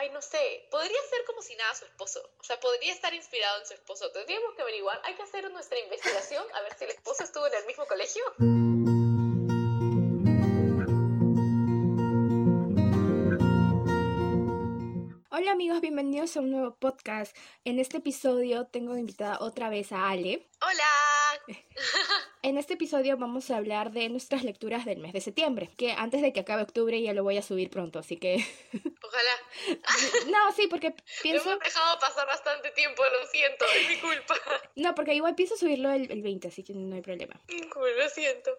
ay, no sé, podría ser como si nada su esposo. O sea, podría estar inspirado en su esposo. Tendríamos que averiguar, hay que hacer nuestra investigación a ver si el esposo estuvo en el mismo colegio. Amigos, bienvenidos a un nuevo podcast. En este episodio tengo invitada otra vez a Ale. Hola. En este episodio vamos a hablar de nuestras lecturas del mes de septiembre, que antes de que acabe octubre ya lo voy a subir pronto, así que... Ojalá. no, sí, porque pienso... Hemos dejado pasar bastante tiempo, lo siento, es mi culpa. No, porque igual pienso subirlo el, el 20, así que no hay problema. Lo siento.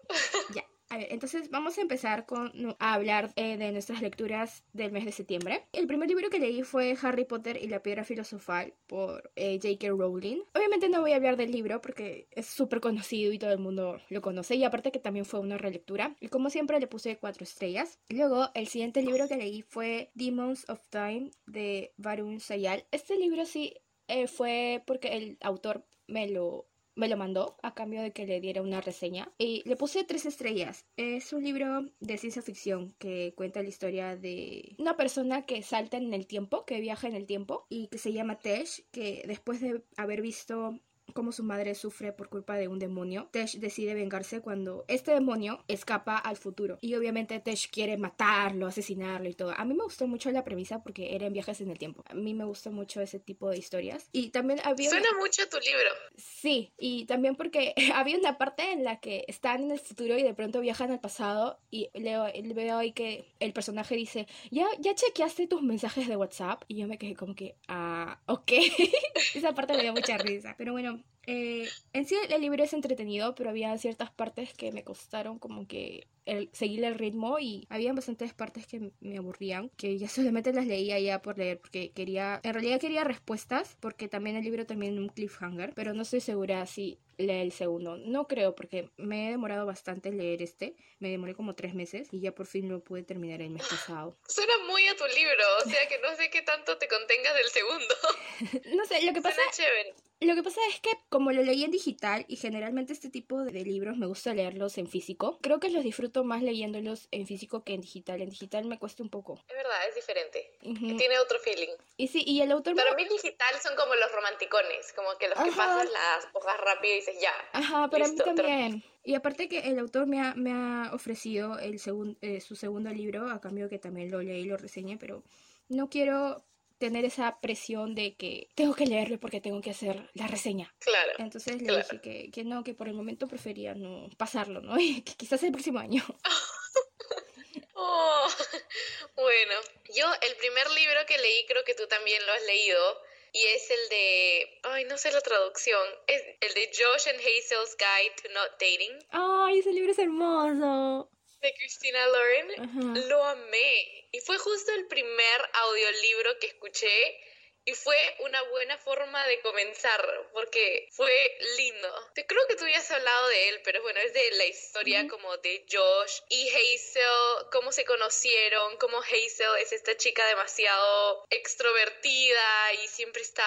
Ya. A ver, entonces vamos a empezar con a hablar eh, de nuestras lecturas del mes de septiembre. El primer libro que leí fue Harry Potter y la piedra filosofal por eh, J.K. Rowling. Obviamente no voy a hablar del libro porque es súper conocido y todo el mundo lo conoce y aparte que también fue una relectura. Y como siempre le puse cuatro estrellas. Luego el siguiente libro que leí fue Demons of Time de Varun Sayal. Este libro sí eh, fue porque el autor me lo me lo mandó a cambio de que le diera una reseña y le puse tres estrellas. Es un libro de ciencia ficción que cuenta la historia de una persona que salta en el tiempo, que viaja en el tiempo y que se llama Tesh, que después de haber visto cómo su madre sufre por culpa de un demonio, Tesh decide vengarse cuando este demonio escapa al futuro. Y obviamente Tesh quiere matarlo, asesinarlo y todo. A mí me gustó mucho la premisa porque era en viajes en el tiempo. A mí me gustó mucho ese tipo de historias. Y también había... Suena mucho tu libro. Sí, y también porque había una parte en la que están en el futuro y de pronto viajan al pasado y leo, veo ahí que el personaje dice, ya, ya chequeaste tus mensajes de WhatsApp y yo me quedé como que, ah, ok. Esa parte me dio mucha risa. Pero bueno, eh, en sí el libro es entretenido, pero había ciertas partes que me costaron como que el, seguir el ritmo y había bastantes partes que me aburrían, que ya solamente las leía ya por leer, porque quería, en realidad quería respuestas, porque también el libro también un cliffhanger, pero no estoy segura si lee el segundo. No creo, porque me he demorado bastante en leer este, me demoré como tres meses y ya por fin lo pude terminar el mes pasado. Suena muy a tu libro, o sea que no sé qué tanto te contengas del segundo. no sé, lo que pasa... Suena chévere. Lo que pasa es que como lo leí en digital y generalmente este tipo de libros me gusta leerlos en físico, creo que los disfruto más leyéndolos en físico que en digital. En digital me cuesta un poco. Es verdad, es diferente. Tiene otro feeling. Y sí, y el autor... Para mí digital son como los romanticones, como que los que pasas las hojas rápido y dices ya. Ajá, para mí también. Y aparte que el autor me ha, me ha ofrecido el segun, eh, su segundo libro, a cambio que también lo leí y lo reseñé, pero no quiero tener esa presión de que tengo que leerlo porque tengo que hacer la reseña. Claro. Entonces le dije que, que, no, que por el momento prefería no pasarlo, ¿no? Y que quizás el próximo año. oh, bueno, yo el primer libro que leí, creo que tú también lo has leído, y es el de, ay, no sé la traducción, es el de Josh and Hazel's Guide to Not Dating. Ay, ese libro es hermoso. De Christina Lauren. Lo amé. Y fue justo el primer audiolibro que escuché y fue una buena forma de comenzar porque fue lindo. Te creo que tú ya has hablado de él, pero bueno, es de la historia como de Josh y Hazel, cómo se conocieron, cómo Hazel es esta chica demasiado extrovertida y siempre está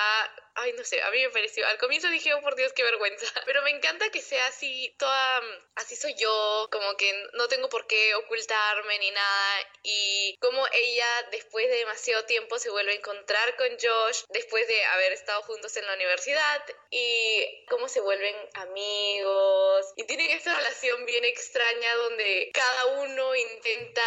ay, no sé, a mí me pareció, al comienzo dije, oh, por Dios, qué vergüenza, pero me encanta que sea así, toda, así soy yo, como que no tengo por qué ocultarme ni nada, y como ella después de demasiado tiempo se vuelve a encontrar con Josh, después de haber estado juntos en la universidad, y cómo se vuelven amigos, y tienen esta relación bien extraña donde cada uno intenta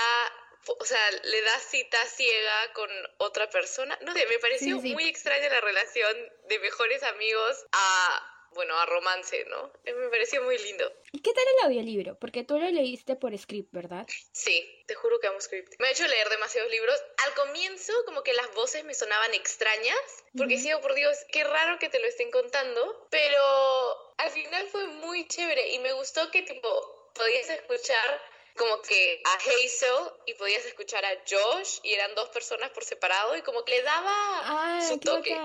o sea, le da cita ciega con otra persona. No sé, me pareció muy extraña la relación de mejores amigos a bueno, a romance, ¿no? Eh, me pareció muy lindo. ¿Y qué tal el audiolibro? Porque tú lo leíste por script, ¿verdad? Sí, te juro que amo script. Me ha hecho leer demasiados libros. Al comienzo, como que las voces me sonaban extrañas, porque uh oh, por Dios, qué raro que te lo estén contando, pero al final fue muy chévere y me gustó que, tipo, podías escuchar como que a Hazel y podías escuchar a Josh y eran dos personas por separado y como que le daba ah, su toque.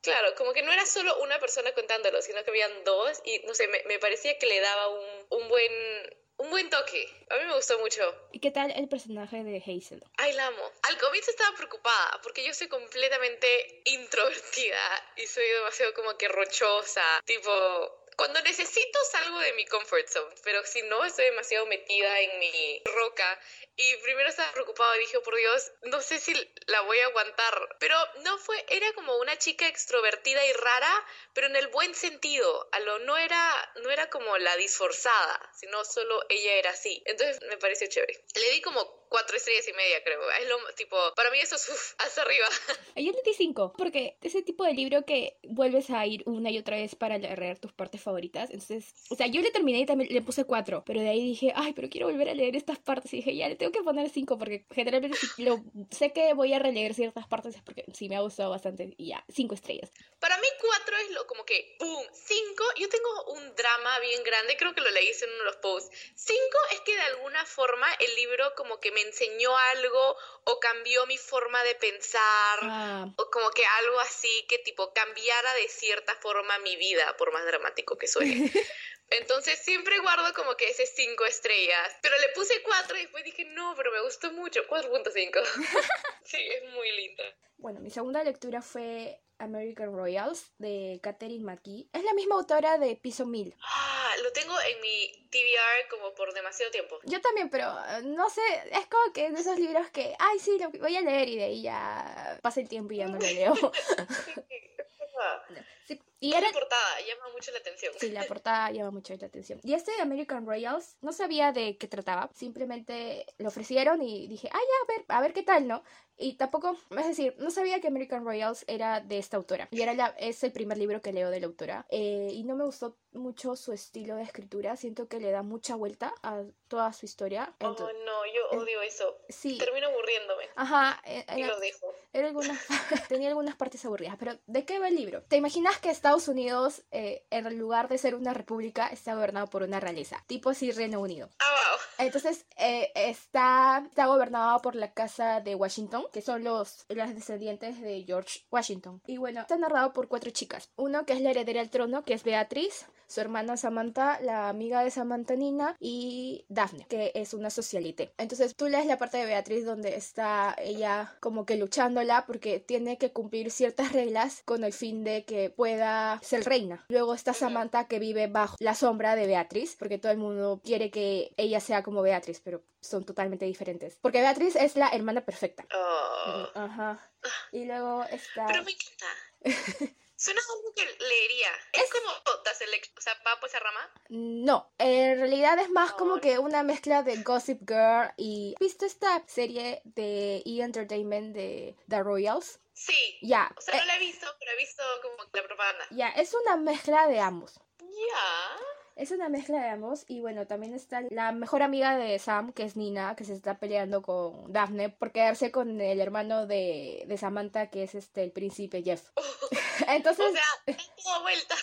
Claro, como que no era solo una persona contándolo, sino que habían dos y no sé, me, parecía que le daba un, un buen un buen toque. A mí me gustó mucho. ¿Y qué tal el personaje de Hazel? Ay, la amo. Al comienzo estaba preocupada porque yo soy completamente introvertida y soy demasiado como que rochosa. Tipo, Cuando necesito salgo de mi comfort zone, pero si no estoy demasiado metida en mi roca y primero estaba preocupado y dije, oh, por Dios, no sé si la voy a aguantar. Pero no fue, era como una chica extrovertida y rara, pero en el buen sentido. A lo no era, no era como la disforzada, sino solo ella era así. Entonces me pareció chévere. Le di como cuatro estrellas y media, creo. Es lo tipo, para mí eso es uf, hasta arriba. Yo le di cinco, porque ese tipo de libro que vuelves a ir una y otra vez para leer tus partes favoritas. Entonces, o sea, yo le terminé y también le puse cuatro, pero de ahí dije, ay, pero quiero volver a leer estas partes. Y dije, ya le tengo que poner cinco, porque generalmente si lo, sé que voy a releer ciertas partes es porque sí me ha gustado bastante. Y ya, cinco estrellas. Para mí, cuatro es lo como que, ¡pum! Cinco, yo tengo un drama bien grande, creo que lo leí en uno de los posts. Cinco es que de alguna forma el libro como que me enseñó algo o cambió mi forma de pensar Ah, o como que algo así que tipo cambiara de cierta forma mi vida, por más dramático que suene. Entonces siempre guardo como que ese cinco estrellas, pero le puse cuatro y después dije, no, pero me gustó mucho, 4.5. sí, es muy linda. Bueno, mi segunda lectura fue American Royals de Catherine McKee. Es la misma autora de Piso 1000. Ah, lo tengo en mi TBR como por demasiado tiempo. Yo también, pero eh, no sé, es como que de esos libros que, ay, sí, lo voy a leer y de ahí ya pasa el tiempo y ya no lo leo. Sí, y era... la portada llama mucho la atención. Sí, la portada llama mucho la atención. Y este de American Royals no sabía de qué trataba. Simplemente lo ofrecieron y dije, ah, ya, a ver, a ver qué tal, ¿no? Y tampoco, es decir, no sabía que American Royals era de esta autora. Y era la, es el primer libro que leo de la autora. Eh, y no me gustó mucho su estilo de escritura. Siento que le da mucha vuelta a toda su historia. Oh, Entonces, no, yo odio eso. sí. Termino aburriéndome Ajá, eh, y era- lo dejo. era algunas, tenía algunas partes aburridas, pero ¿de qué va el libro? ¿Te imaginas que Estados Unidos, eh, en lugar de ser una república, está gobernado por una realeza? Tipo así Reino Unido. Ah. Entonces, eh, está, está gobernado por la casa de Washington, que son los, las descendientes de George Washington. Y bueno, está narrado por cuatro chicas. Uno que es la heredera al trono, que es Beatriz, su hermana Samantha, la amiga de Samantha Nina, y Daphne, que es una socialite. Entonces, tú lees la parte de Beatriz donde está ella como que luchándola porque tiene que cumplir ciertas reglas con el fin de que pueda ser reina. Luego está Samantha que vive bajo la sombra de Beatriz, porque todo el mundo quiere que ella sea como Beatriz, pero son totalmente diferentes. Porque Beatriz es la hermana perfecta. Oh. Ajá. Y luego está... Pero me encanta. Suena algo que leería. Es, como The Select, o sea, va por esa rama. No, en realidad es más como que una mezcla de Gossip Girl y... ¿Has visto esta serie de E! Entertainment de The Royals? Sí. Ya, O sea, no eh, la he visto, pero he visto como la propaganda. ya, es una mezcla de ambos. Ya. Es una mezcla de ambos y bueno, también está la mejor amiga de Sam, que es Nina, que se está peleando con Daphne por quedarse con el hermano de, de Samantha, que es este el príncipe Jeff. Entonces, O sea, es vuelta.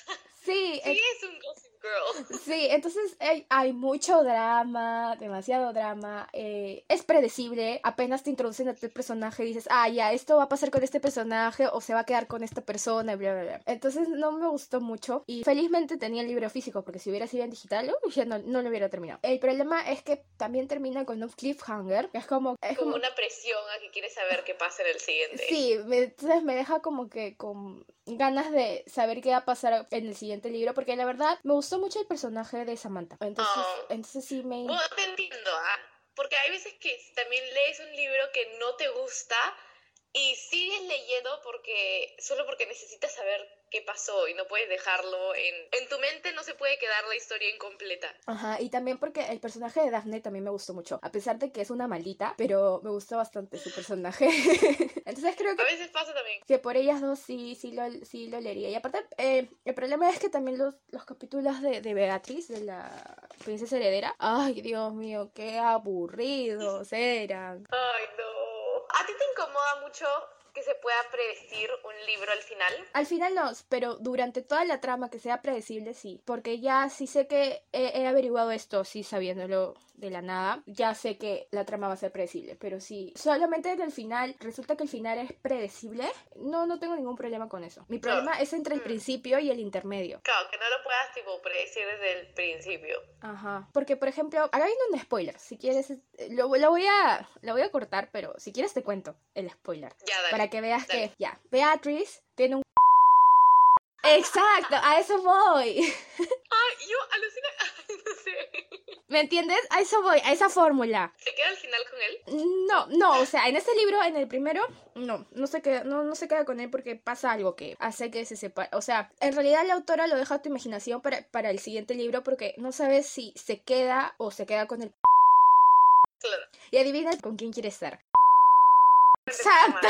sí, Sí, es un Gossip Girl. Sí, entonces hay, hay mucho drama, demasiado drama. eh, es predecible. Apenas te introducen a tu personaje y dices, ah, ya, esto va a pasar con este personaje o se va a quedar con esta persona, bla, bla, bla. Entonces no me gustó mucho. Y felizmente tenía el libro físico, porque si hubiera sido en digital, uy, ya no, no lo hubiera terminado. El problema es que también termina con un cliffhanger, que es como. Es Como como una presión a que quieres saber qué pasa en el siguiente. Sí, me- entonces me deja como que con ganas de saber qué va a pasar en el siguiente libro, porque la verdad me gustó mucho el personaje de Samantha. Entonces, Oh. entonces sí me... Bueno, te entiendo, ¿ah? Porque hay veces que también lees un libro que no te gusta y sigues leyendo porque solo porque necesitas saber qué pasó y no puedes dejarlo en... En tu mente no se puede quedar la historia incompleta. Ajá, y también porque el personaje de Daphne también me gustó mucho, a pesar de que es una maldita, pero me gustó bastante su personaje. entonces creo A que... veces pasa también. Que por ellas dos sí, sí, lo, sí lo leería. Y aparte, eh, el problema es que también los, los capítulos de, de Beatriz, de la princesa heredera, ay, Dios mío, qué aburridos eran. Ay, no. ¿A ti te incomoda mucho que se pueda predecir un libro al final? Al final no, pero durante toda la trama que sea predecible, sí. Porque ya sí sé que he, he averiguado esto, sí, sabiéndolo de la nada. Ya sé que la trama va a ser predecible. Pero sí, solamente en el final, resulta que el final es predecible. No, no tengo ningún problema con eso. Mi problema es entre el Mm. principio y el intermedio. Claro, que no lo puedas tipo predecir desde el principio. Ajá. Porque, por ejemplo, acá viene un spoiler. Si quieres, eh, lo, lo voy a, lo voy a cortar, pero si quieres te cuento el spoiler. Ya, dale. Para que veas dale. que, ya, Beatriz tiene un... Exacto, a eso voy. Ay, yo alucina, no sé. ¿Me entiendes? A eso voy, a esa fórmula. ¿Se queda al final con él? No, no, o sea, en este libro, en el primero, no, no se queda, no, no se queda con él porque pasa algo que hace que se separe. O sea, en realidad la autora lo deja a tu imaginación para, para el siguiente libro porque no sabes si se queda o se queda con el... Claro. Y adivina con quién quiere estar. Exacto.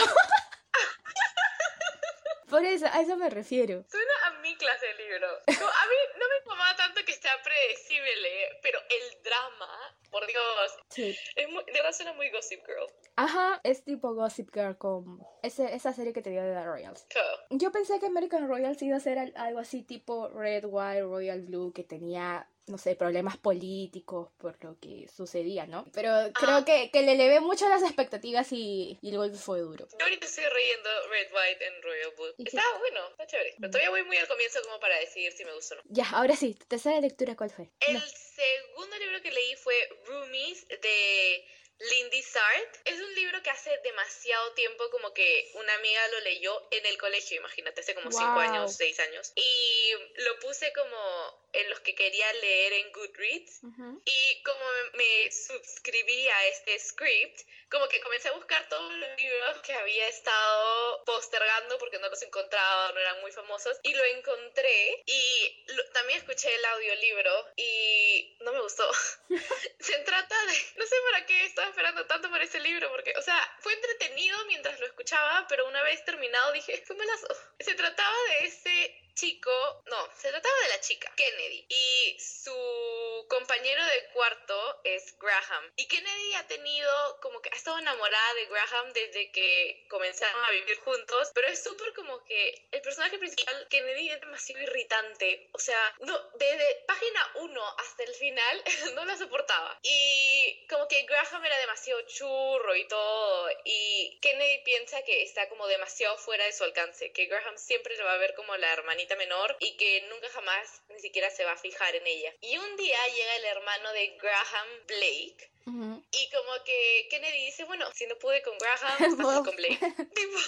Por eso, a eso me refiero. Suena a mi clase de libro. No, a mí no me incomoda tanto que sea predecible, pero el drama, por Dios, Sí. es muy, de verdad suena muy Gossip Girl. Ajá, es tipo Gossip Girl con ese, esa serie que te dio de The Royals. Yo pensé que American Royals iba a ser al- algo así tipo Red, White, Royal Blue, que tenía, no sé, problemas políticos por lo que sucedía, ¿no? Pero creo que, que le elevé mucho las expectativas y, y el golpe fue duro. Yo ahorita estoy leyendo Red, White and Royal Blue. Está bueno, está chévere. Pero todavía voy muy al comienzo como para decidir si me gusta o no. Ya, ahora sí, tu tercera lectura, ¿cuál fue? El No. segundo libro que leí fue Roomies de Lindy Sart. Es un libro que hace demasiado tiempo como que una amiga lo leyó en el colegio, imagínate, hace como cinco Wow. años, seis años. Y lo puse como en los que quería leer en Goodreads. Ujú. Y como me, suscribí a este script, como que comencé a buscar todos los libros que había estado postergando porque no los encontraba, no eran muy famosos, y lo encontré y lo- también escuché el audiolibro y no me gustó. Se trata de, no sé para qué esperando tanto por este libro, porque, o sea, fue entretenido mientras lo escuchaba, pero una vez terminado dije, fue malazo. Se trataba de este chico, no, se trataba de la chica, Kennedy, y su compañero de cuarto es Graham. Y Kennedy ha tenido, como que ha estado enamorada de Graham desde que comenzaron a vivir juntos, pero es súper como que el personaje principal, Kennedy, es demasiado irritante. O sea, no, desde página 1 hasta el final no la soportaba. Y como que Graham era demasiado churro y todo, y Kennedy piensa que está como demasiado fuera de su alcance, que Graham siempre lo va a ver como la hermanita menor y que nunca jamás ni siquiera se va a fijar en ella. Y un día llega el hermano de Graham, Blake, Ujú. y como que Kennedy dice, bueno, si no pude con Graham, pues con Blake. Tipo,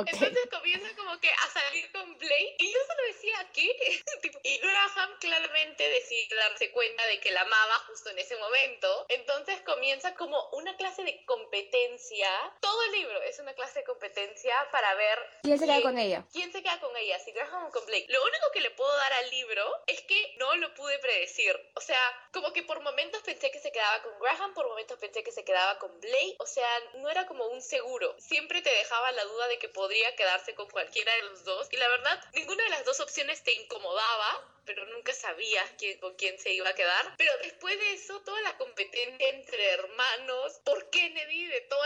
Ok. entonces comienza como que a salir con Blake y yo solo decía, ¿qué? Tipo, y Graham claramente decide darse cuenta de que la amaba justo en ese momento. Entonces comienza como una clase de competencia. Todo el libro es una clase de competencia para ver ¿Quién se queda con ella? ¿Quién se queda con ella? Si Graham o con Blake. Lo único que le puedo dar al libro es que no lo pude predecir. O sea, como que por momentos pensé que se quedaba con Graham, por momentos pensé que se quedaba con Blake. O sea, no era como un seguro. Siempre te dejaba la duda de que podría quedarse con cualquiera de los dos. Y la verdad, ninguna de las dos opciones te incomodaba. Pero nunca sabías quién, con quién se iba a quedar. Pero después de eso, toda la competencia entre hermanos por Kennedy de todas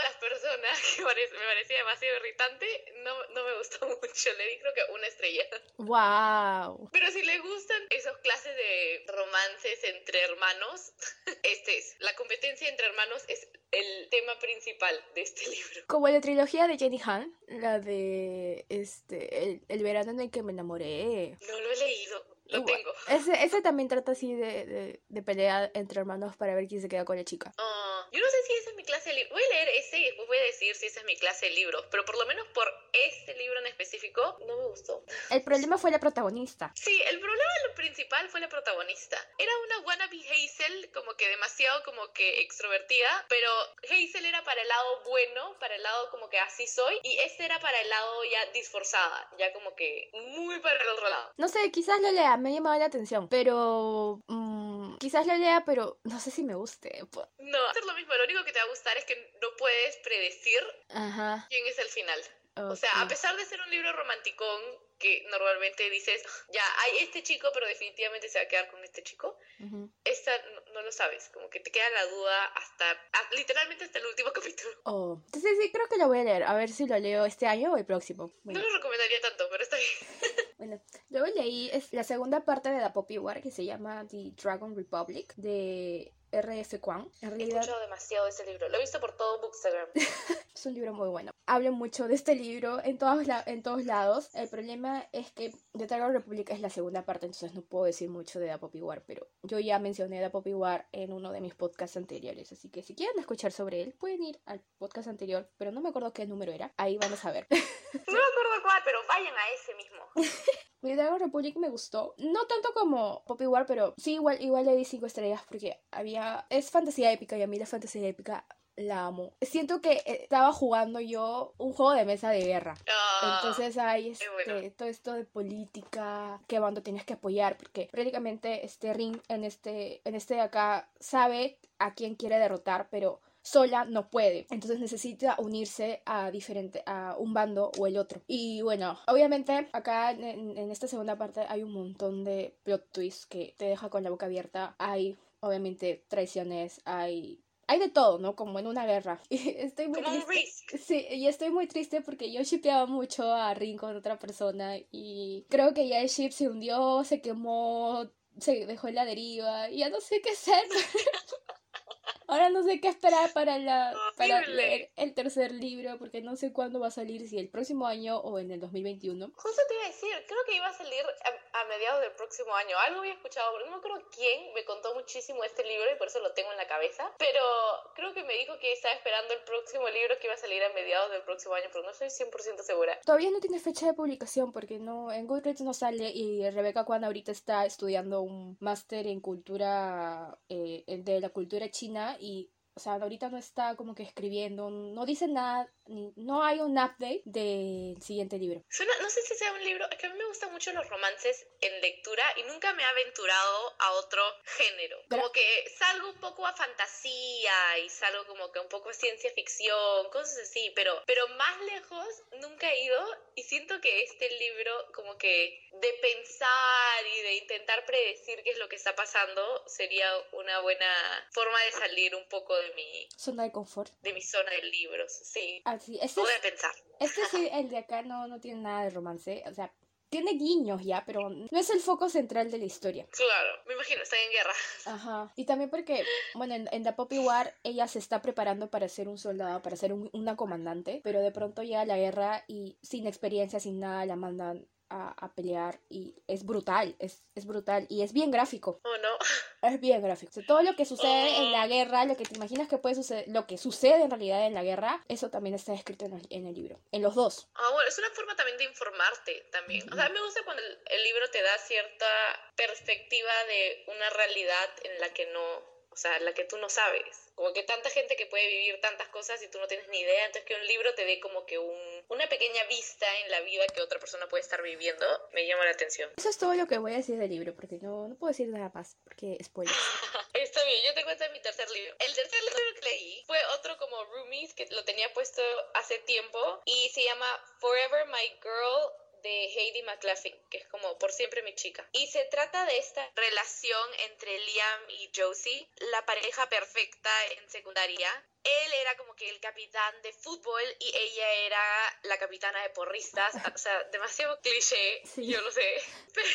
las personas que me parecía demasiado irritante, no, no me gustó mucho. Le di creo que una estrella. Wow. Pero si le gustan esas clases de romances entre hermanos, este es. La competencia entre hermanos es el tema principal de este libro. Como la trilogía de Jenny Han, la de este el, el verano en el que me enamoré. No lo he leído, lo tengo. Ese, ese también trata así de, de, de pelea entre hermanos para ver quién se queda con la chica. Ah, yo no sé si esa es mi clase de libro. Voy a leer ese y después voy a decir si esa es mi clase de libros. Pero por lo menos por este libro en específico, no me gustó. El problema fue la protagonista. Sí, el problema lo principal fue la protagonista. Era una wannabe Hazel, como que demasiado como que extrovertida, pero Hazel era para el lado bueno, para el lado como que así soy, y este era para el lado ya disforzada, ya como que muy para el otro lado. No sé, quizás lo lea, me ha llamado la atención. Pero. mm, quizás lo lea, pero no sé si me guste. pues. No, ser lo mismo, lo único que te va a gustar es que no puedes predecir Ajá. quién es el final. O sea, a pesar de ser un libro romanticón que normalmente dices, ya hay este chico, pero definitivamente se va a quedar con este chico, Ujú. esta no, no lo sabes, como que te queda la duda hasta, a- literalmente hasta el último capítulo. Oh. Entonces sí, creo que lo voy a leer. A ver si lo leo este año o el próximo. Bueno. No lo recomendaría tanto, pero está bien. Bueno, luego leí la segunda parte de la Poppy War que se llama The Dragon Republic de R.F. Kwan. En He realidad escuchado demasiado de ese libro, lo he visto por todo Bookstagram. es un libro muy bueno. Hablo mucho de este libro en todos, la- en todos lados. El problema es que The Dragon Republic es la segunda parte, entonces no puedo decir mucho de The Poppy War, pero yo ya mencioné The Poppy War en uno de mis podcasts anteriores, así que si quieren escuchar sobre él, pueden ir al podcast anterior, pero no me acuerdo qué número era. Ahí vamos a ver. No me acuerdo cuál, pero vayan a ese mismo. Mi Dragon Republic me gustó. No tanto como Poppy War, pero sí, igual, igual le di 5 estrellas porque había. Es fantasía épica y a mí la fantasía épica la amo. Siento que estaba jugando yo un juego de mesa de guerra. Ah, Entonces hay qué bueno. este, todo esto de política, qué bando tienes que apoyar, porque prácticamente este ring en este, en este de acá sabe a quién quiere derrotar, pero sola no puede. Entonces necesita unirse a diferente, a un bando o el otro. Y bueno, obviamente acá en, en- en esta segunda parte hay un montón de plot twists que te deja con la boca abierta. Hay obviamente traiciones, hay hay de todo, ¿no? Como en una guerra. Y estoy muy como un triste. risk. Sí, y estoy muy triste porque yo shipeaba mucho a Rin con otra persona y creo que ya el ship se hundió, se quemó, se dejó en la deriva y ya no sé qué hacer. Ahora no sé qué esperar para la para leer el tercer libro porque no sé cuándo va a salir, si el próximo año o en el 2021. Justo te iba a decir, creo que iba a salir a, a mediados del próximo año. Algo había escuchado, pero no acuerdo quién me contó muchísimo este libro y por eso lo tengo en la cabeza. Pero creo que me dijo que estaba esperando el próximo libro que iba a salir a mediados del próximo año, pero no estoy 100% segura. Todavía no tiene fecha de publicación porque no en Goodreads no sale y Rebeca Kwan ahorita está estudiando un máster en cultura eh, de la cultura china y o sea, ahorita no está como que escribiendo, no dice nada, ni, no hay un update del siguiente libro. Suena, no sé si sea un libro, es que a mí me gustan mucho los romances en lectura y nunca me he aventurado a otro género. Como que salgo un poco a fantasía y salgo como que un poco a ciencia ficción, cosas así, pero, pero más lejos nunca he ido y siento que este libro como que de pensar y de intentar predecir qué es lo que está pasando sería una buena forma de salir un poco de mi, Zona de confort. de mi zona de libros, sí. Así, este, O es- pensar. este sí, el de acá no, no tiene nada de romance, o sea, tiene guiños ya, pero no es el foco central de la historia. Claro, me imagino, están en guerra. Ajá. Y también porque, bueno, en, en The Poppy War ella se está preparando para ser un soldado, para ser un- una comandante, pero de pronto llega la guerra y sin experiencia, sin nada, la mandan a, a pelear y es brutal, es, es brutal y es bien gráfico, ¿O no? es bien gráfico. O sea, todo lo que sucede en la guerra, lo que te imaginas que puede suceder, lo que sucede en realidad en la guerra, eso también está escrito en el, en el libro, en los dos. Ah, bueno, es una forma también de informarte también. O sea, a mí me gusta cuando el, el libro te da cierta perspectiva de una realidad en la que no, o sea, la que tú no sabes. Como que tanta gente que puede vivir tantas cosas y tú no tienes ni idea, entonces que un libro te dé como que un, una pequeña vista en la vida que otra persona puede estar viviendo, me llama la atención. Eso es todo lo que voy a decir del libro, porque no, no puedo decir nada más, porque spoilers. Está bien, yo te cuento mi tercer libro. El tercer libro que leí fue otro como Roomies, que lo tenía puesto hace tiempo, y se llama Forever My Girl de Heidi McLaughlin, que es como por siempre mi chica. Y se trata de esta relación entre Liam y Josie, la pareja perfecta en secundaria. Él era como que el capitán de fútbol y ella era la capitana de porristas. O sea, demasiado cliché, Sí. yo lo sé. Pero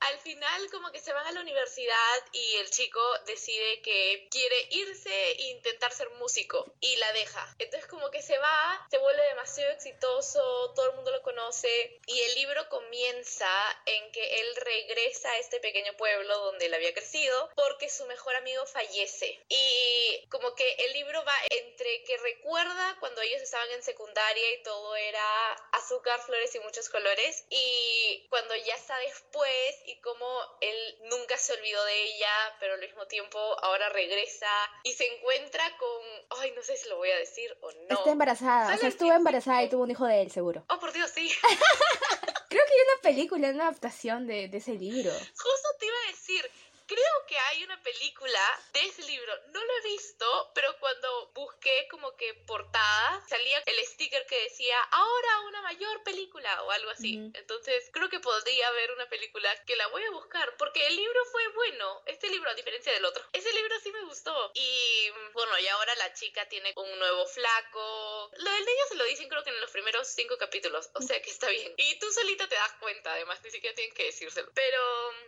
al final como que se van a la universidad y el chico decide que quiere irse e intentar ser músico y la deja. Entonces como que se va, se vuelve demasiado exitoso, todo el mundo lo conoce y el libro comienza en que él regresa a este pequeño pueblo donde él había crecido porque su mejor amigo fallece. Y como que el libro va entre que recuerda cuando ellos estaban en secundaria y todo era azúcar, flores y muchos colores y cuando ya está después y como él nunca se olvidó de ella, pero al mismo tiempo ahora regresa y se encuentra con, ay, no sé si lo voy a decir o no. Está embarazada, o sea, estuvo embarazada y tuvo un hijo de él, seguro. Oh, por Dios, sí. Creo que hay una película, una adaptación de, de ese libro. Justo te iba a decir, creo que hay una película de ese libro. No lo he visto, pero cuando busqué como que portada, salía el sticker que decía, ahora una mayor película o algo así. Entonces, creo que podría haber una película que la voy a buscar, porque el libro fue bueno. Este libro, a diferencia del otro. Ese libro sí me gustó. Y bueno, y ahora la chica tiene un nuevo flaco. Lo del niño se lo dicen creo que en los primeros cinco capítulos, o sea que está bien. Y tú solita te das cuenta, además, ni siquiera tienen que decírselo. Pero,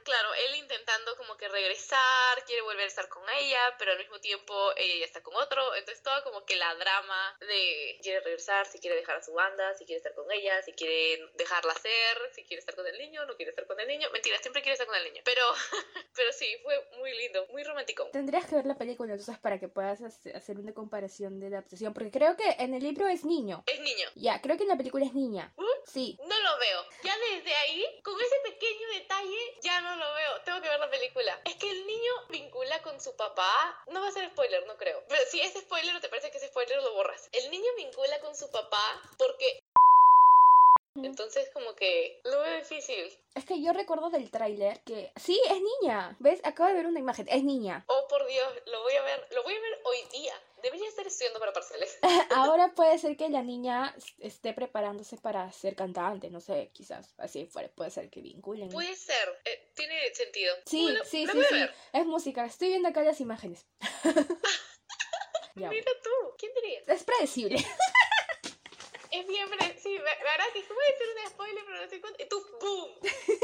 claro, él intentando como que regresar, quiere volver a estar con ella, pero al mismo tiempo ella ya está con otro. Entonces, todo como que la drama de quiere regresar, si quiere dejar a su banda, si quiere estar con ella, si quiere dejarla hacer, si quiere estar con el niño, no quiere estar con el niño. Mentira, siempre quiere estar con el niño. Pero, pero sí, fue muy lindo, muy romántico. Tendrías que ver la película entonces para que puedas hace- hacer una comparación de adaptación, porque creo que en el libro es niño. Es niño. Ya, creo que en la película es niña. Uh, Sí. No lo veo. Ya desde ahí, con ese pequeño detalle, ya no lo veo. Tengo que ver la película. Es que el niño vincula con su papá. No va a ser spoiler, no creo. Pero si es spoiler o te parece que es spoiler, lo borras. El niño vincula con su papá porque entonces como que lo veo difícil. Es que yo recuerdo del tráiler que sí, es niña. ¿Ves? Acabo de ver una imagen, es niña. Oh, por Dios, lo voy a ver, lo voy a ver hoy día. Debería estar estudiando para parciales. Ahora puede ser que la niña esté preparándose para ser cantante, no sé, quizás así fuera, puede ser que vinculen. Puede ser, eh, tiene sentido. Sí, Bueno, sí, sí, sí. Es música, estoy viendo acá las imágenes. Ya. Mira tú, ¿quién diría? Es predecible. Es bien, sí, la verdad que voy a decir un spoiler, pero no sé cuánto. Y tú, ¡boom!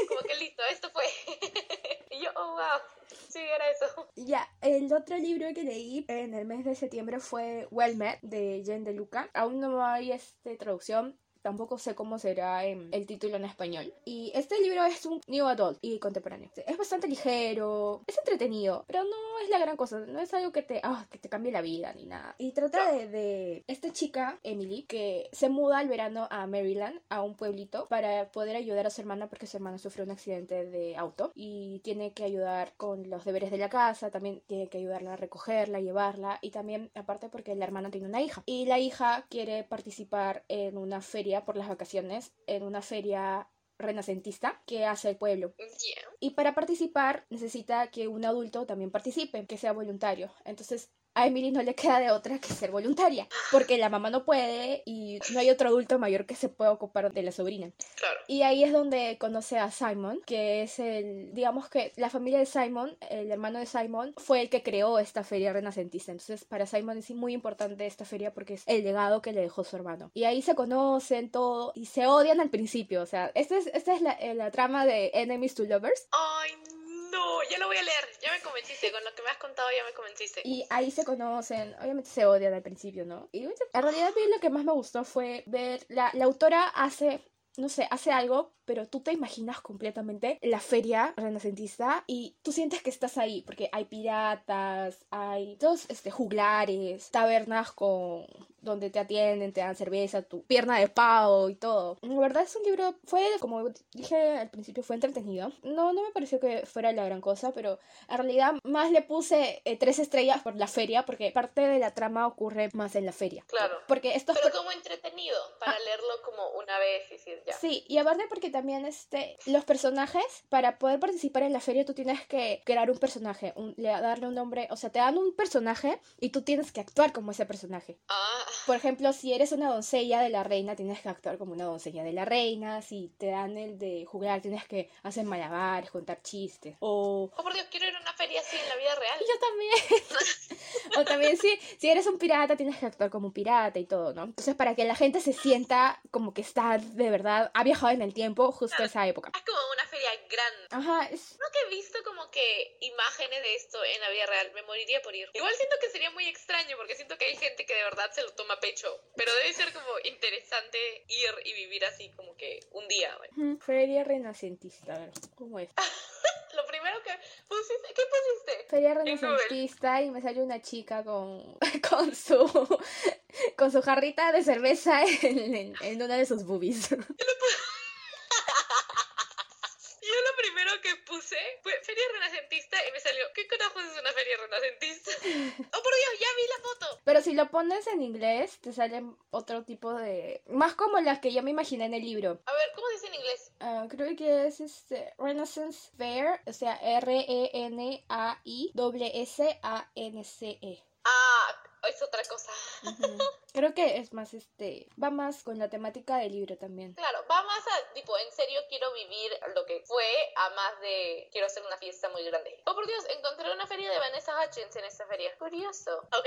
Como que listo, esto fue. y yo, oh, wow. Sí, era eso. Ya, el otro libro que leí en el mes de septiembre fue Well Met de Jen de Luca. Aún no hay este, traducción. Tampoco sé cómo será en el título en español. Y este libro es un new adult y contemporáneo. Es bastante ligero, es entretenido, pero no es la gran cosa. No es algo que te, ah, que te cambie la vida ni nada. Y trata de, de esta chica, Emily, que se muda al verano a Maryland, a un pueblito, para poder ayudar a su hermana porque su hermana sufrió un accidente de auto y tiene que ayudar con los deberes de la casa, también tiene que ayudarla a recogerla, llevarla y también aparte porque la hermana tiene una hija y la hija quiere participar en una feria por las vacaciones, en una feria renacentista que hace el pueblo. Yeah. Y para participar necesita que un adulto también participe, que sea voluntario. Entonces a Emily no le queda de otra que ser voluntaria, porque la mamá no puede y no hay otro adulto mayor que se pueda ocupar de la sobrina. Claro. Y ahí es donde conoce a Simon, que es el, digamos que la familia de Simon, el hermano de Simon, fue el que creó esta feria renacentista. Entonces para Simon es muy importante esta feria porque es el legado que le dejó su hermano. Y ahí se conocen todo y se odian al principio. O sea, esta es, esta es la, eh, la trama de Enemies to Lovers. Ay, no, ya lo voy a leer. Ya me convenciste. Con lo que me has contado ya me convenciste. Y ahí se conocen, obviamente se odian al principio, ¿no? Y en realidad a mí lo que más me gustó fue ver, la, la autora hace, no sé, hace algo, pero tú te imaginas completamente la feria renacentista y tú sientes que estás ahí, porque hay piratas, hay todos este, juglares, tabernas con donde te atienden, te dan cerveza, tu pierna de pavo y todo. La verdad es un libro, fue, como dije al principio, fue entretenido. No, no me pareció que fuera la gran cosa, pero en realidad más le puse eh, tres estrellas por la feria, porque parte de la trama ocurre más en la feria. Claro. Porque estos... Pero como entretenido, para leerlo como una vez y decir ya. Sí, y aparte porque también este, los personajes, para poder participar en la feria, tú tienes que crear un personaje, un- le- darle un nombre, o sea, te dan un personaje y tú tienes que actuar como ese personaje. Ah, Por ejemplo, si eres una doncella de la reina, tienes que actuar como una doncella de la reina. Si te dan el de jugar, tienes que hacer malabares, contar chistes. O oh por Dios, quiero ir a una feria así en la vida real. yo también. o también si, si eres un pirata, tienes que actuar como un pirata y todo, ¿no? Entonces, para que la gente se sienta como que está de verdad, ha viajado en el tiempo justo a esa época. Es como una feria grande. Ajá, es... No que he visto como que imágenes de esto en la vida real, me moriría por ir. Igual siento que sería muy extraño porque siento que hay gente que de verdad se lo toma a pecho, pero debe ser como interesante ir y vivir así como que un día. bueno. Feria renacentista, a ver, ¿cómo es? Lo primero que pusiste, ¿qué pusiste? Feria renacentista y me salió una chica con, con su con su jarrita de cerveza en, en, en una de sus boobies. Yo lo primero que puse fue feria renacentista y me salió, ¿qué carajos es una feria renacentista? Oh por Dios, ya vi la foto. Pero si lo pones en inglés, te salen otro tipo de... Más como las que yo me imaginé en el libro. A ver, Ah, creo que es este Renaissance Fair, o sea, E R-E-N-A-I-S-S-A-N-C-E. Ah, es otra cosa. Creo que es más este, va más con la temática del libro también. Claro, va más a, tipo, en serio quiero vivir lo que fue, a más de quiero hacer una fiesta muy grande. Oh, por Dios, encontré una feria de Vanessa Hutchins en esta feria. Curioso. Ok,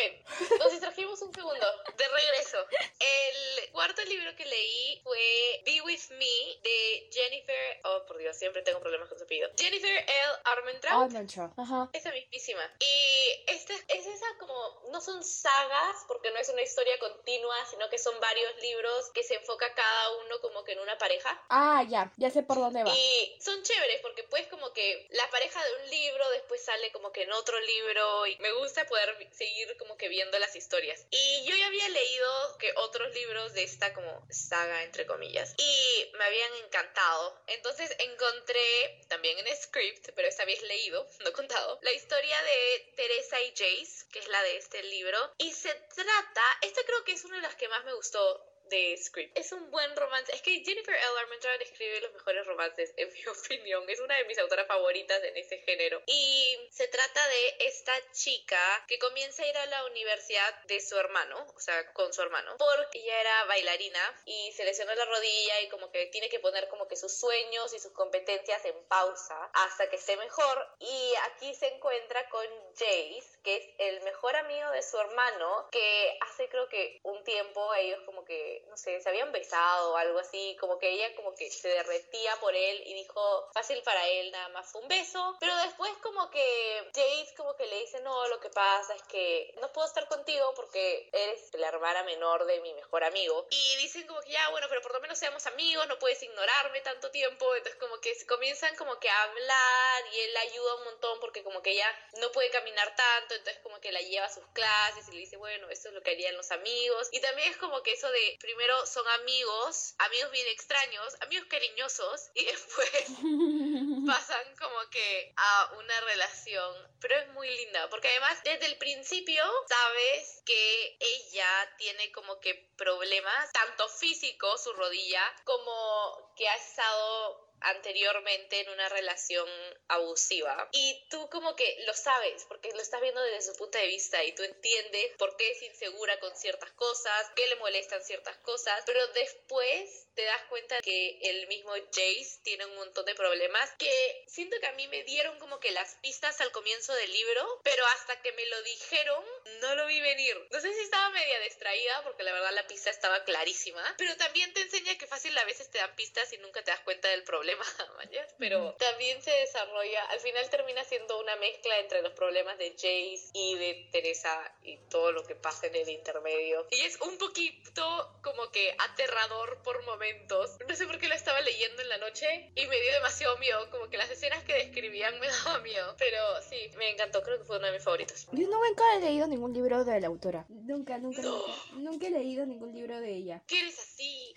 nos distrajimos un segundo. De regreso. El cuarto libro que leí fue Be With Me de Jennifer, oh, por Dios. Siempre tengo problemas con su apellido. Jennifer L. Armentrout. Armentrout, ajá. Esa mismísima. Y esta es esa como, no son sagas, porque no es una historia continua, sino que son varios libros que se enfoca cada uno como que en una pareja. Ah, ya, ya sé por dónde va. Y son chéveres porque pues como que la pareja de un libro después sale como que en otro libro y me gusta poder seguir como que viendo las historias. Y yo ya había leído que otros libros de esta como saga entre comillas y me habían encantado. Entonces encontré también en script, pero esta vez leído, no contado, la historia de Teresa y Jace, que es la de este libro. Y se trata, esta creo que es una de las que más me gustó de Script. Es un buen romance. Es que Jennifer L. Armentrout escribe los mejores romances, en mi opinión. Es una de mis autoras favoritas en ese género. Y se trata de esta chica que comienza a ir a la universidad de su hermano, o sea, con su hermano, porque ella era bailarina y se lesionó la rodilla y como que tiene que poner como que sus sueños y sus competencias en pausa hasta que esté mejor. Y aquí se encuentra con Jace, que es el mejor amigo de su hermano, que hace creo que un tiempo ellos como que no sé, se habían besado o algo así, como que ella como que se derretía por él y dijo, fácil para él, nada más fue un beso, pero después como que Jace como que le dice, no, lo que pasa es que no puedo estar contigo porque eres la hermana menor de mi mejor amigo. Y dicen como que ya, bueno, pero por lo menos seamos amigos, no puedes ignorarme tanto tiempo, entonces como que comienzan como que a hablar y él la ayuda un montón porque como que ella no puede caminar tanto, entonces como que la lleva a sus clases y le dice, bueno, esto es lo que harían los amigos. Y también es como que eso de primero son amigos, amigos bien extraños, amigos cariñosos, y después pasan como que a una relación. Pero es muy linda, porque además desde el principio sabes que ella tiene como que problemas, tanto físicos, su rodilla, como que ha estado anteriormente en una relación abusiva y tú como que lo sabes porque lo estás viendo desde su punto de vista y tú entiendes por qué es insegura con ciertas cosas, qué le molestan ciertas cosas, pero después te das cuenta que el mismo Jace tiene un montón de problemas que siento que a mí me dieron como que las pistas al comienzo del libro, pero hasta que me lo dijeron no lo vi venir. No sé si estaba media distraída porque la verdad la pista estaba clarísima, pero también te enseña que fácil a veces te dan pistas y nunca te das cuenta del problema pero también se desarrolla, al final termina siendo una mezcla entre los problemas de Jace y de Teresa y todo lo que pasa en el intermedio. Y es un poquito como que aterrador por momentos. No sé por qué lo estaba leyendo en la noche y me dio demasiado miedo, como que las escenas que describían me daban miedo. Pero sí, me encantó, creo que fue uno de mis favoritos. Yo nunca he leído ningún libro de la autora. Nunca, nunca, nunca, nunca he leído ningún libro de ella. ¿Qué eres así?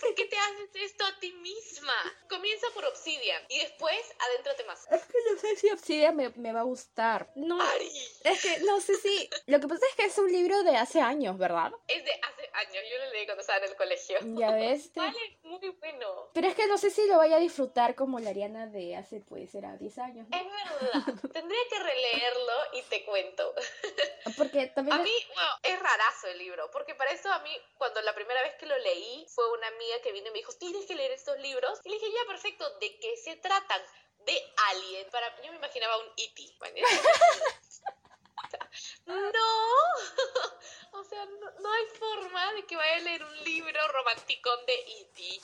¿Por qué te haces esto a ti misma? Comienza por Obsidian y después adéntrate más. Es que no sé si Obsidian me, va a gustar. No. Es que no sé si. Lo que pasa es que es un libro de hace años, ¿verdad? Es de hace años. Yo lo leí cuando estaba en el colegio. Ya ves. Vale, muy bueno. Pero es que no sé si lo vaya a disfrutar como la Ariana de hace, pues, era 10 años. Es verdad. Tendría que releerlo y te cuento. Porque también. A mí, bueno, es rarazo el libro. Porque para eso a mí, cuando la primera vez que lo leí, fue una amiga que vino y me dijo: Tienes que leer estos libros. Y le dije: Ya, perfecto. ¿De qué se tratan? De Alien. Para yo me imaginaba un E.T. no, o sea, no, hay forma de que vaya a leer un libro romanticón de E.T.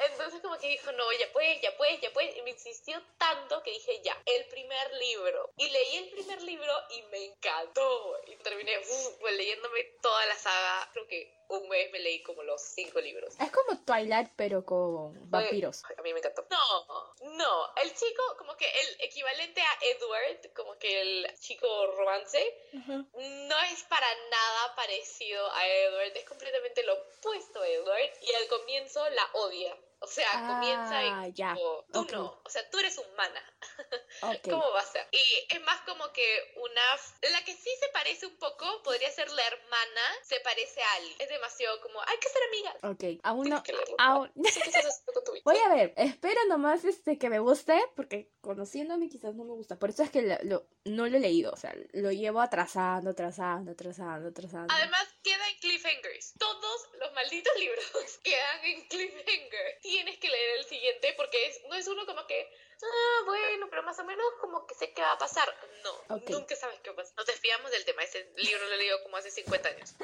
Entonces como que dijo, no, ya pues, ya pues, ya pues. Y me insistió tanto que dije, ya, el primer libro. Y leí el primer libro y me encantó. Y terminé pues, leyéndome toda la saga, creo que un mes me leí como los cinco libros. Es como Twilight, pero con vampiros. a mí me encantó. No, no. El chico, como que el equivalente a Edward, como que el chico romance, no es para nada parecido a Edward. Es completamente lo opuesto a Edward. Y al comienzo la odia. O sea, comienza y ah, ya. tú no, o sea, tú eres humana. ¿Cómo va a ser? Y es más como que una... La que sí se parece un poco podría ser la hermana, se parece a Ali. Es demasiado como, hay que ser amigas. Ok, aún no... Aún... Voy a ver, espero nomás este, que me guste, porque conociéndome quizás no me gusta. Por eso es que lo, no lo he leído, o sea, lo llevo atrasando, atrasando, atrasando, atrasando. Además, queda en cliffhangers. Todos los malditos libros quedan en cliffhanger tienes que leer el siguiente porque es, no es uno como que, ah, bueno, pero más o menos como que sé qué va a pasar. No, nunca sabes qué va a pasar. Nos desviamos del tema. Ese libro lo he leído como hace 50 años.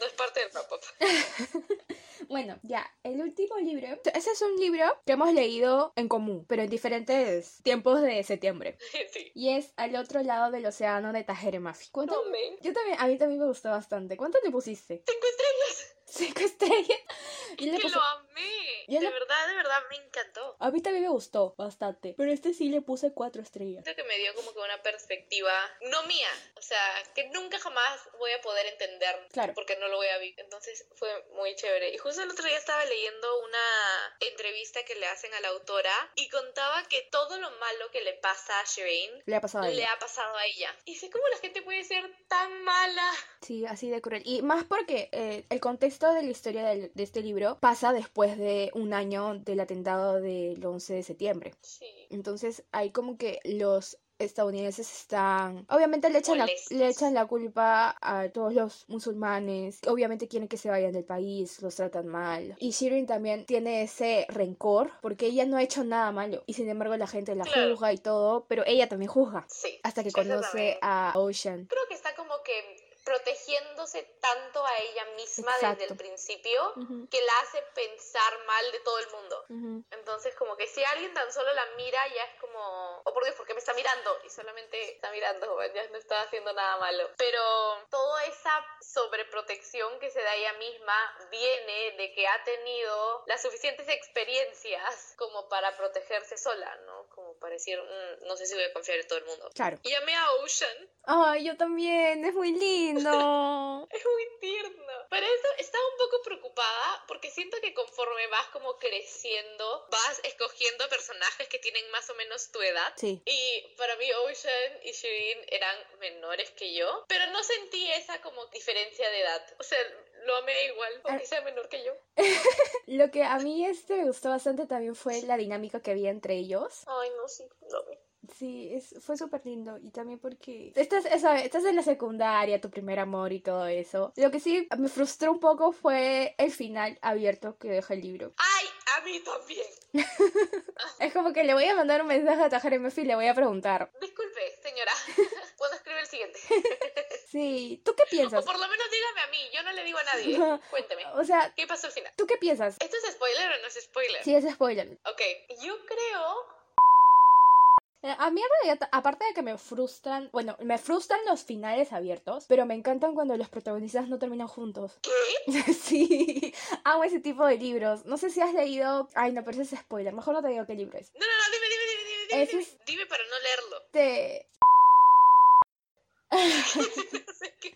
No es parte del wrap bueno, ya, el último libro. Ese es un libro que hemos leído en común, pero en diferentes tiempos de septiembre. Sí. Y es Al otro lado del océano de Tajere Mafi. Yo también, a mí también me gustó bastante. ¿Cuánto le pusiste? Cinco estrellas. Cinco estrellas. Yo le que puse- lo amé. Yo de le- verdad, de verdad me encantó. A mí también me gustó bastante. Pero este sí le puse cuatro estrellas. Siento que me dio como que una perspectiva no mía, o sea, que nunca jamás voy a poder entender Claro. porque no lo voy a vivir. Entonces fue muy chévere. Y justo el otro día estaba leyendo una entrevista que le hacen a la autora y contaba que todo lo malo que le pasa a Shireen Le ha pasado a le ella. ha pasado a ella. Y sé cómo la gente puede ser tan mala. Sí, así de cruel. Y más porque eh, el contexto de la historia de este libro pasa después de un año del atentado del 11 de septiembre. Sí. Entonces hay como que los estadounidenses están obviamente le echan la, le echan la culpa a todos los musulmanes obviamente quieren que se vayan del país los tratan mal y Shirin también tiene ese rencor porque ella no ha hecho nada malo y sin embargo la gente la Claro. juzga y todo pero ella también juzga Sí. hasta que conoce a Ocean Creo que está como que protegiéndose tanto a ella misma Exacto. desde el principio que la hace pensar mal de todo el mundo. Entonces, como que si alguien tan solo la mira, ya es como, oh por Dios, ¿por qué me está mirando? Y solamente está mirando, ya no está haciendo nada malo. Pero toda esa sobreprotección que se da ella misma viene de que ha tenido las suficientes experiencias como para protegerse sola, ¿no? Para decir, "Mm, no sé si voy a confiar en todo el mundo. claro Y llamé a Ocean, ay yo también es muy lindo es muy tierno. Para eso estaba un poco preocupada porque siento que conforme vas como creciendo, vas escogiendo personajes que tienen más o menos tu edad. sí Y para mí Ocean y Shirin eran menores que yo, pero no sentí esa como diferencia de edad. O sea, lo amé igual, aunque Ah. sea menor que yo. lo que a mí este me gustó bastante también fue la dinámica que había entre ellos Ay, no, sí, lo amé. Sí, es, fue súper lindo y también porque estás, eso, estás en la secundaria, tu primer amor y todo eso. Lo que sí me frustró un poco fue el final abierto que deja el libro. Ay, a mí también. Es como que le voy a mandar un mensaje a Tajare Mefi y le voy a preguntar. Disculpe, señora. ¿Puedo escribir el siguiente? Sí, ¿tú qué O piensas? por lo menos dígame a mí, yo no le digo a nadie. No. Cuénteme. O sea, ¿Qué pasó al final? ¿tú qué piensas? ¿Esto es spoiler o no es spoiler? Sí, es spoiler. Ok, yo creo... Eh, A mí en realidad, aparte de que me frustran, bueno, me frustran los finales abiertos, pero me encantan cuando los protagonistas no terminan juntos. ¿Qué? Sí, amo ese tipo de libros. No sé si has leído. Ay, no, pero ese es spoiler. Mejor no te digo qué libro es. No, no, no, dime, dime, dime, dime, Dime, es- dime para no leerlo. Te... No sé qué.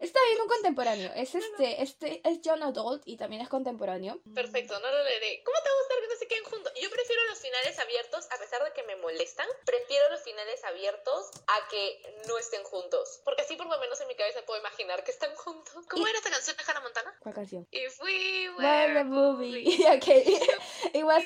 Está bien un contemporáneo. Es este, este es John Adult y también es contemporáneo. Perfecto, no lo leeré. ¿Cómo te va a gustar que no se queden juntos? Yo prefiero los finales abiertos, a pesar de que me molestan, prefiero los finales abiertos a que no estén juntos. Porque así por lo menos en mi cabeza puedo imaginar que están juntos. ¿Cómo Y- era esta canción de Hannah Montana? ¿Cuál canción? If we were the a movie. movie. ok. It was-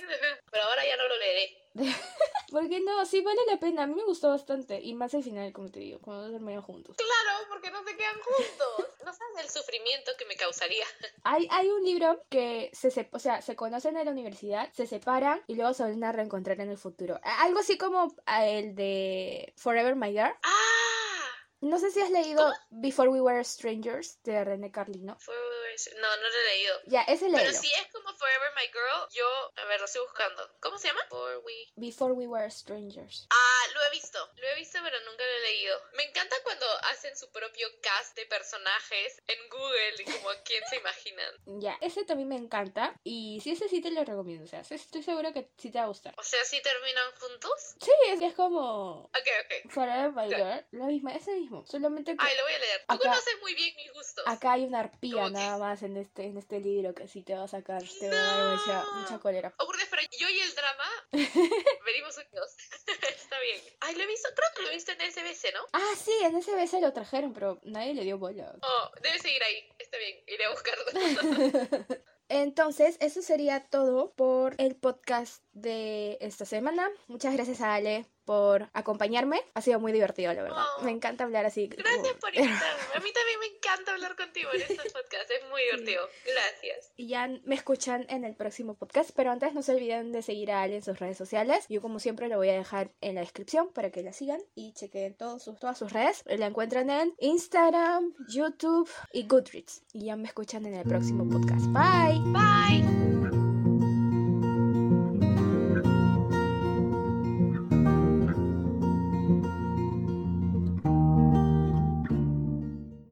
Pero ahora ya no lo leeré. ¿Por qué no? Sí, vale la pena. A mí me gustó bastante. Y más el final, como te digo, cuando terminan juntos. Claro, porque no se quedan juntos. No sabes el sufrimiento que me causaría. Hay, hay un libro que se, sep- o sea, se conocen en la universidad, se separan y luego se vuelven a reencontrar en el futuro. Algo así como el de Forever My Girl. ¡Ah! No sé si has leído Before We Were Strangers de René Carlino. No, no lo he leído. Ya, ese Pero léelo. si es como Forever My Girl, yo, a ver, lo estoy buscando. ¿Cómo se llama? For We. Before We Were Strangers. Ah, lo he visto. Lo he visto, pero nunca lo he leído. Me encanta cuando hacen su propio cast de personajes en Google y como a quién se imaginan. Ya, ese también me encanta. Y sí, ese sí te lo recomiendo. O sea, estoy segura que sí te va a gustar. O sea, ¿sí terminan juntos? Sí, es, es como Ok, ok. Forever My Girl. Lo mismo, ese mismo. Solamente que Ay, lo voy a leer. Tú Acá- conoces muy bien mis gustos. acá hay una arpía ¿Cómo que? nada más en este, en este libro que sí te va a sacar, te va a dar mucha, mucha cólera. Oh, por Dios, pero yo y el drama venimos unidos. Está bien. Ay, lo he visto, creo que lo he visto en SBC, ¿no? Ah, sí, en se lo trajeron, pero nadie le dio bola. Oh, debe seguir ahí. Está bien, iré a buscarlo. Entonces, eso sería todo por el podcast de esta semana. Muchas gracias a Ale por acompañarme. Ha sido muy divertido, la verdad. Oh. Me encanta hablar así. Gracias por invitarme. A mí también me encanta hablar contigo en estos podcasts. Es muy divertido. Gracias. Y ya me escuchan en el próximo podcast, pero antes no se olviden de seguir a Ale en sus redes sociales. Yo como siempre lo voy a dejar en la descripción para que la sigan y chequen todos sus, todas sus redes. La encuentran en Instagram, YouTube y Goodreads. Y ya me escuchan en el próximo podcast. Bye. Bye.